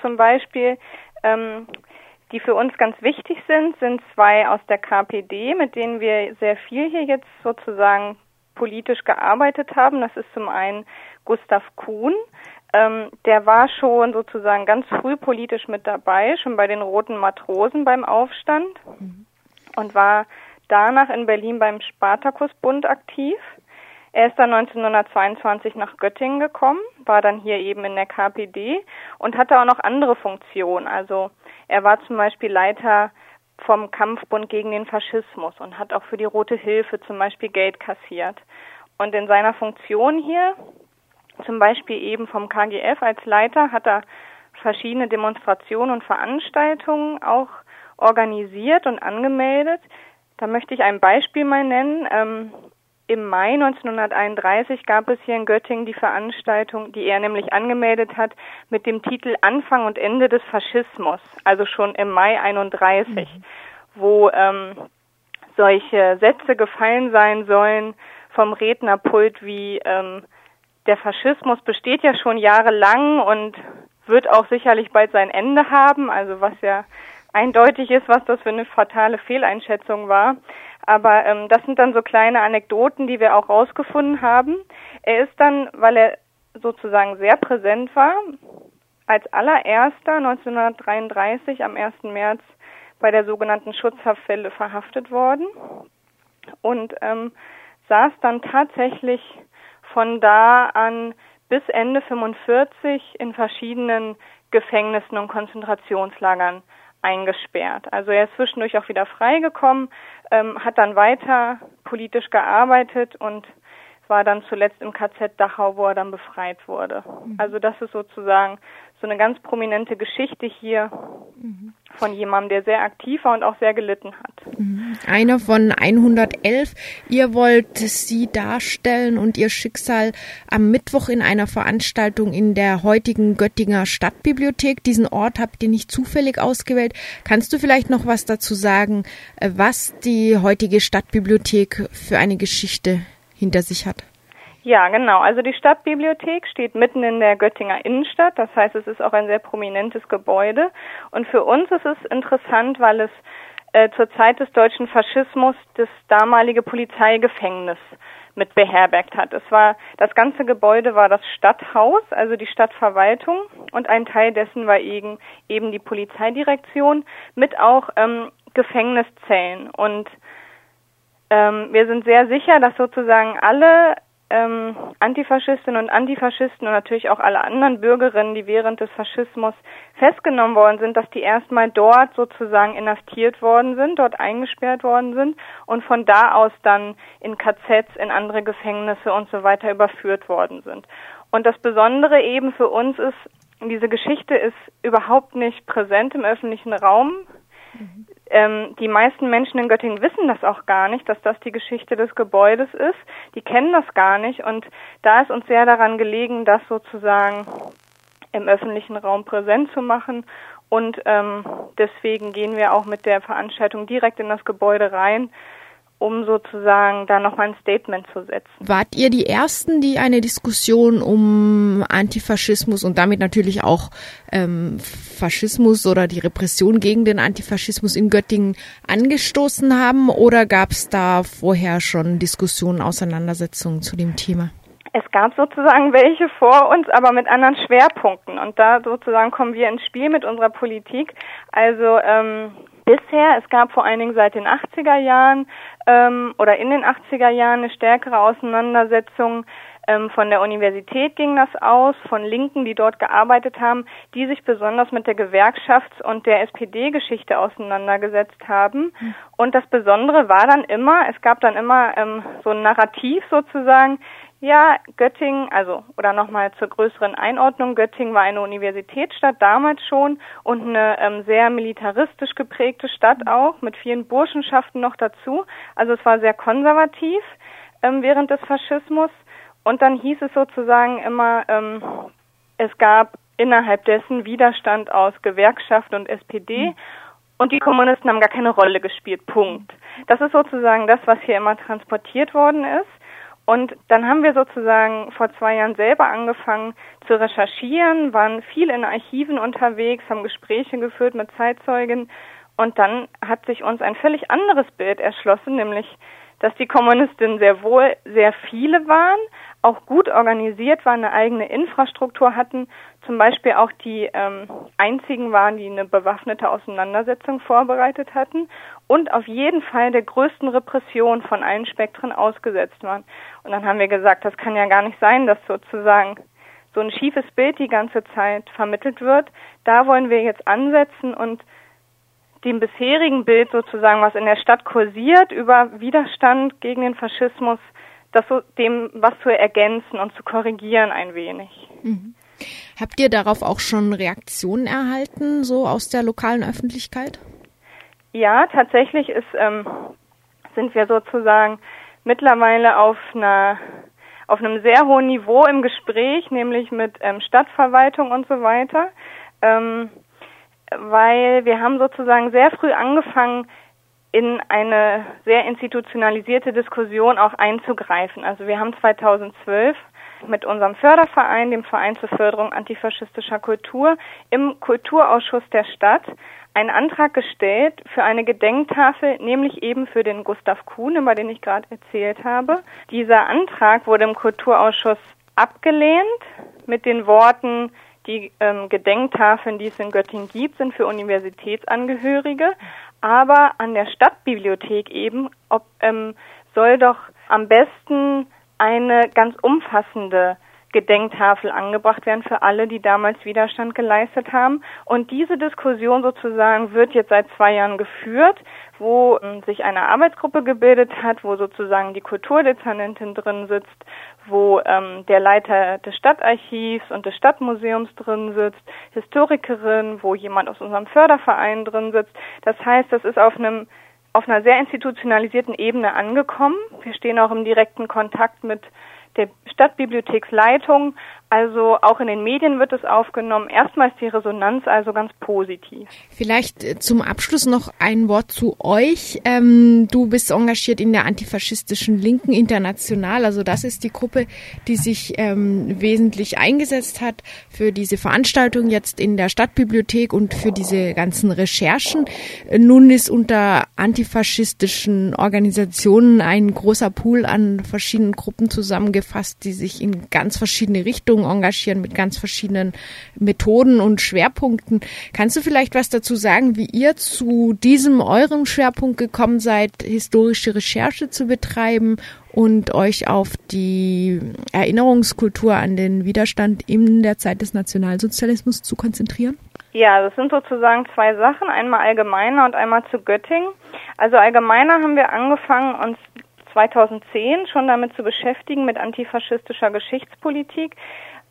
zum Beispiel, ähm, die für uns ganz wichtig sind, sind zwei aus der KPD, mit denen wir sehr viel hier jetzt sozusagen politisch gearbeitet haben. Das ist zum einen Gustav Kuhn. Ähm, der war schon sozusagen ganz früh politisch mit dabei, schon bei den Roten Matrosen beim Aufstand mhm. und war danach in Berlin beim Spartakusbund aktiv. Er ist dann 1922 nach Göttingen gekommen, war dann hier eben in der KPD und hatte auch noch andere Funktionen. Also er war zum Beispiel Leiter vom Kampfbund gegen den Faschismus und hat auch für die Rote Hilfe zum Beispiel Geld kassiert. Und in seiner Funktion hier, zum Beispiel eben vom KGF als Leiter, hat er verschiedene Demonstrationen und Veranstaltungen auch organisiert und angemeldet. Da möchte ich ein Beispiel mal nennen. Im Mai 1931 gab es hier in Göttingen die Veranstaltung, die er nämlich angemeldet hat, mit dem Titel Anfang und Ende des Faschismus, also schon im Mai 31, mhm. wo ähm, solche Sätze gefallen sein sollen vom Rednerpult wie ähm, der Faschismus besteht ja schon jahrelang und wird auch sicherlich bald sein Ende haben, also was ja eindeutig ist, was das für eine fatale Fehleinschätzung war. Aber ähm, das sind dann so kleine Anekdoten, die wir auch rausgefunden haben. Er ist dann, weil er sozusagen sehr präsent war, als allererster 1933 am 1. März bei der sogenannten Schutzhaftwelle verhaftet worden und ähm, saß dann tatsächlich von da an bis Ende 45 in verschiedenen Gefängnissen und Konzentrationslagern eingesperrt. Also er ist zwischendurch auch wieder freigekommen, ähm, hat dann weiter politisch gearbeitet und war dann zuletzt im KZ Dachau, wo er dann befreit wurde. Mhm. Also das ist sozusagen so eine ganz prominente Geschichte hier mhm. von jemandem, der sehr aktiv war und auch sehr gelitten hat. Mhm. Einer von 111. Ihr wollt sie darstellen und ihr Schicksal am Mittwoch in einer Veranstaltung in der heutigen Göttinger Stadtbibliothek. Diesen Ort habt ihr nicht zufällig ausgewählt. Kannst du vielleicht noch was dazu sagen, äh, was die heutige Stadtbibliothek für eine Geschichte hinter sich hat? Ja, genau. Also die Stadtbibliothek steht mitten in der Göttinger Innenstadt. Das heißt, es ist auch ein sehr prominentes Gebäude. Und für uns ist es interessant, weil es äh, zur Zeit des deutschen Faschismus das damalige Polizeigefängnis mit beherbergt hat. Es war das ganze Gebäude war das Stadthaus, also die Stadtverwaltung, und ein Teil dessen war eben, eben die Polizeidirektion mit auch ähm, Gefängniszellen. Und ähm, wir sind sehr sicher, dass sozusagen alle ähm, Antifaschistinnen und Antifaschisten und natürlich auch alle anderen Bürgerinnen, die während des Faschismus festgenommen worden sind, dass die erstmal dort sozusagen inhaftiert worden sind, dort eingesperrt worden sind und von da aus dann in KZs, in andere Gefängnisse und so weiter überführt worden sind. Und das Besondere eben für uns ist, diese Geschichte ist überhaupt nicht präsent im öffentlichen Raum. Mhm. Ähm, die meisten Menschen in Göttingen wissen das auch gar nicht, dass das die Geschichte des Gebäudes ist. Die kennen das gar nicht. Und da ist uns sehr daran gelegen, das sozusagen im öffentlichen Raum präsent zu machen. Und ähm, deswegen gehen wir auch mit der Veranstaltung direkt in das Gebäude rein um sozusagen da nochmal ein Statement zu setzen. Wart ihr die Ersten, die eine Diskussion um Antifaschismus und damit natürlich auch ähm, Faschismus oder die Repression gegen den Antifaschismus in Göttingen angestoßen haben oder gab es da vorher schon Diskussionen, Auseinandersetzungen zu dem Thema? Es gab sozusagen welche vor uns, aber mit anderen Schwerpunkten. Und da sozusagen kommen wir ins Spiel mit unserer Politik. Also ähm, bisher, es gab vor allen Dingen seit den 80er Jahren ähm, oder in den 80er Jahren eine stärkere Auseinandersetzung ähm, von der Universität ging das aus, von Linken, die dort gearbeitet haben, die sich besonders mit der Gewerkschafts- und der SPD-Geschichte auseinandergesetzt haben. Mhm. Und das Besondere war dann immer, es gab dann immer ähm, so ein Narrativ sozusagen, ja, Göttingen, also oder nochmal zur größeren Einordnung, Göttingen war eine Universitätsstadt damals schon und eine ähm, sehr militaristisch geprägte Stadt auch, mit vielen Burschenschaften noch dazu. Also es war sehr konservativ ähm, während des Faschismus. Und dann hieß es sozusagen immer, ähm, es gab innerhalb dessen Widerstand aus Gewerkschaft und SPD. Mhm. Und die Kommunisten haben gar keine Rolle gespielt. Punkt. Das ist sozusagen das, was hier immer transportiert worden ist. Und dann haben wir sozusagen vor zwei Jahren selber angefangen zu recherchieren, waren viel in Archiven unterwegs, haben Gespräche geführt mit Zeitzeugen. Und dann hat sich uns ein völlig anderes Bild erschlossen, nämlich dass die Kommunistinnen sehr wohl sehr viele waren, auch gut organisiert waren, eine eigene Infrastruktur hatten, zum Beispiel auch die ähm, einzigen waren, die eine bewaffnete Auseinandersetzung vorbereitet hatten und auf jeden Fall der größten Repression von allen Spektren ausgesetzt waren. Und dann haben wir gesagt, das kann ja gar nicht sein, dass sozusagen so ein schiefes Bild die ganze Zeit vermittelt wird. Da wollen wir jetzt ansetzen und dem bisherigen Bild sozusagen, was in der Stadt kursiert, über Widerstand gegen den Faschismus, das so dem was zu ergänzen und zu korrigieren ein wenig. Mhm. Habt ihr darauf auch schon Reaktionen erhalten, so aus der lokalen Öffentlichkeit? Ja, tatsächlich ist, ähm, sind wir sozusagen mittlerweile auf einer auf einem sehr hohen Niveau im Gespräch, nämlich mit ähm, Stadtverwaltung und so weiter. Ähm, weil wir haben sozusagen sehr früh angefangen, in eine sehr institutionalisierte Diskussion auch einzugreifen. Also wir haben 2012 mit unserem Förderverein, dem Verein zur Förderung antifaschistischer Kultur, im Kulturausschuss der Stadt einen Antrag gestellt für eine Gedenktafel, nämlich eben für den Gustav Kuhn, über den ich gerade erzählt habe. Dieser Antrag wurde im Kulturausschuss abgelehnt mit den Worten, die ähm, Gedenktafeln, die es in Göttingen gibt, sind für Universitätsangehörige, aber an der Stadtbibliothek eben ob, ähm, soll doch am besten eine ganz umfassende Gedenktafel angebracht werden für alle, die damals Widerstand geleistet haben. Und diese Diskussion sozusagen wird jetzt seit zwei Jahren geführt, wo ähm, sich eine Arbeitsgruppe gebildet hat, wo sozusagen die Kulturdezernentin drin sitzt, wo ähm, der Leiter des Stadtarchivs und des Stadtmuseums drin sitzt, Historikerin, wo jemand aus unserem Förderverein drin sitzt. Das heißt, das ist auf einem auf einer sehr institutionalisierten Ebene angekommen. Wir stehen auch im direkten Kontakt mit der Stadtbibliotheksleitung. Also auch in den Medien wird es aufgenommen. Erstmal ist die Resonanz also ganz positiv. Vielleicht äh, zum Abschluss noch ein Wort zu euch. Ähm, du bist engagiert in der antifaschistischen Linken International. Also das ist die Gruppe, die sich ähm, wesentlich eingesetzt hat für diese Veranstaltung jetzt in der Stadtbibliothek und für diese ganzen Recherchen. Nun ist unter antifaschistischen Organisationen ein großer Pool an verschiedenen Gruppen zusammengefasst, die sich in ganz verschiedene Richtungen engagieren mit ganz verschiedenen Methoden und Schwerpunkten. Kannst du vielleicht was dazu sagen, wie ihr zu diesem eurem Schwerpunkt gekommen seid, historische Recherche zu betreiben und euch auf die Erinnerungskultur an den Widerstand in der Zeit des Nationalsozialismus zu konzentrieren? Ja, das sind sozusagen zwei Sachen, einmal allgemeiner und einmal zu Göttingen. Also allgemeiner haben wir angefangen, uns 2010 schon damit zu beschäftigen, mit antifaschistischer Geschichtspolitik,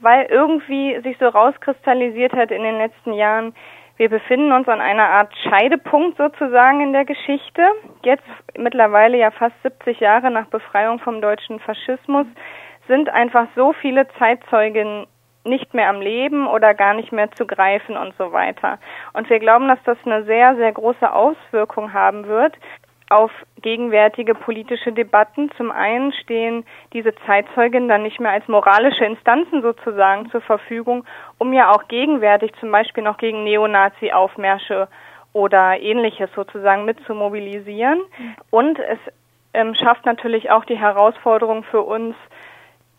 weil irgendwie sich so rauskristallisiert hat in den letzten Jahren, wir befinden uns an einer Art Scheidepunkt sozusagen in der Geschichte. Jetzt mittlerweile ja fast 70 Jahre nach Befreiung vom deutschen Faschismus sind einfach so viele Zeitzeugen nicht mehr am Leben oder gar nicht mehr zu greifen und so weiter. Und wir glauben, dass das eine sehr, sehr große Auswirkung haben wird, auf gegenwärtige politische Debatten. Zum einen stehen diese Zeitzeugen dann nicht mehr als moralische Instanzen sozusagen zur Verfügung, um ja auch gegenwärtig zum Beispiel noch gegen Neonazi-Aufmärsche oder ähnliches sozusagen mit zu mobilisieren. Und es ähm, schafft natürlich auch die Herausforderung für uns,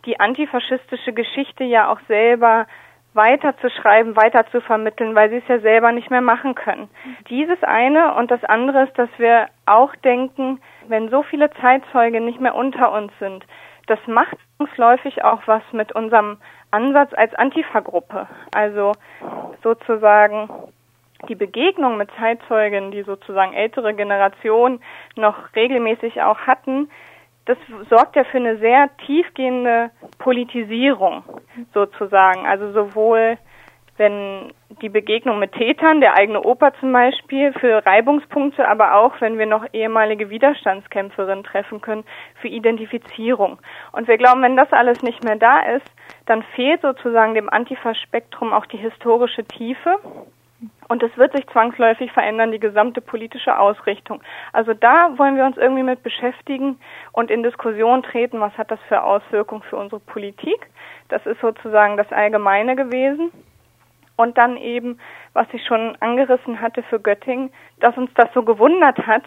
die antifaschistische Geschichte ja auch selber weiter zu schreiben, weiter zu vermitteln, weil sie es ja selber nicht mehr machen können. Dieses eine und das andere ist, dass wir auch denken, wenn so viele Zeitzeuge nicht mehr unter uns sind, das macht zwangsläufig auch was mit unserem Ansatz als Antifa-Gruppe. Also sozusagen die Begegnung mit Zeitzeugen, die sozusagen ältere Generationen noch regelmäßig auch hatten, das sorgt ja für eine sehr tiefgehende Politisierung sozusagen. Also sowohl wenn die Begegnung mit Tätern, der eigene Opa zum Beispiel, für Reibungspunkte, aber auch wenn wir noch ehemalige Widerstandskämpferinnen treffen können, für Identifizierung. Und wir glauben, wenn das alles nicht mehr da ist, dann fehlt sozusagen dem Antifa-Spektrum auch die historische Tiefe Und es wird sich zwangsläufig verändern, die gesamte politische Ausrichtung. Also da wollen wir uns irgendwie mit beschäftigen und in Diskussion treten, was hat das für Auswirkungen für unsere Politik. Das ist sozusagen das Allgemeine gewesen. Und dann eben, was ich schon angerissen hatte für Göttingen, dass uns das so gewundert hat,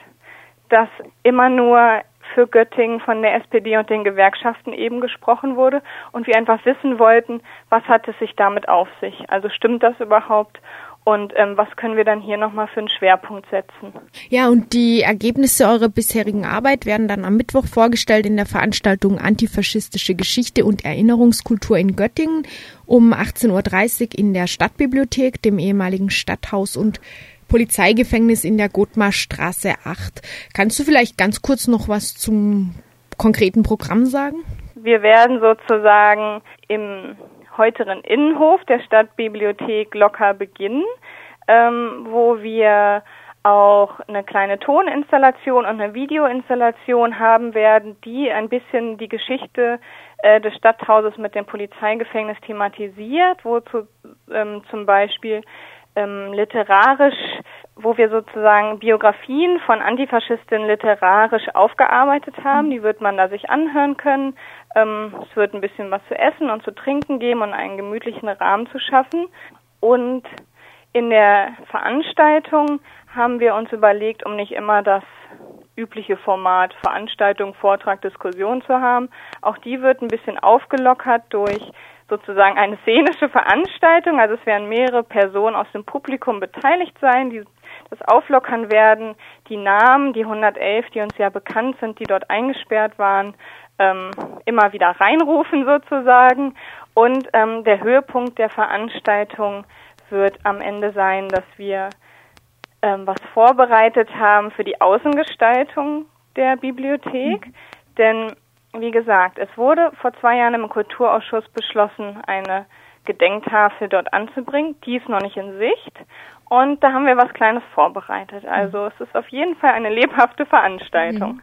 dass immer nur für Göttingen von der SPD und den Gewerkschaften eben gesprochen wurde und wir einfach wissen wollten, was hat es sich damit auf sich? Also stimmt das überhaupt? Und ähm, was können wir dann hier nochmal für einen Schwerpunkt setzen? Ja, und die Ergebnisse eurer bisherigen Arbeit werden dann am Mittwoch vorgestellt in der Veranstaltung Antifaschistische Geschichte und Erinnerungskultur in Göttingen um 18.30 Uhr in der Stadtbibliothek, dem ehemaligen Stadthaus und Polizeigefängnis in der Gotmarstraße 8. Kannst du vielleicht ganz kurz noch was zum konkreten Programm sagen? Wir werden sozusagen im heuteren Innenhof der Stadtbibliothek locker beginnen, ähm, wo wir auch eine kleine Toninstallation und eine Videoinstallation haben werden, die ein bisschen die Geschichte äh, des Stadthauses mit dem Polizeigefängnis thematisiert, wo zu, ähm, zum Beispiel ähm, literarisch, wo wir sozusagen Biografien von Antifaschistinnen literarisch aufgearbeitet haben. Die wird man da sich anhören können. Ähm, es wird ein bisschen was zu essen und zu trinken geben und einen gemütlichen Rahmen zu schaffen. Und in der Veranstaltung haben wir uns überlegt, um nicht immer das übliche Format Veranstaltung, Vortrag, Diskussion zu haben. Auch die wird ein bisschen aufgelockert durch sozusagen eine szenische Veranstaltung. Also es werden mehrere Personen aus dem Publikum beteiligt sein, die das auflockern werden. Die Namen, die 111, die uns ja bekannt sind, die dort eingesperrt waren, ähm, immer wieder reinrufen sozusagen. Und ähm, der Höhepunkt der Veranstaltung wird am Ende sein, dass wir ähm, was vorbereitet haben für die Außengestaltung der Bibliothek. Mhm. Denn, wie gesagt, es wurde vor zwei Jahren im Kulturausschuss beschlossen, eine Gedenktafel dort anzubringen. Die ist noch nicht in Sicht. Und da haben wir was Kleines vorbereitet. Also es ist auf jeden Fall eine lebhafte Veranstaltung. Mhm.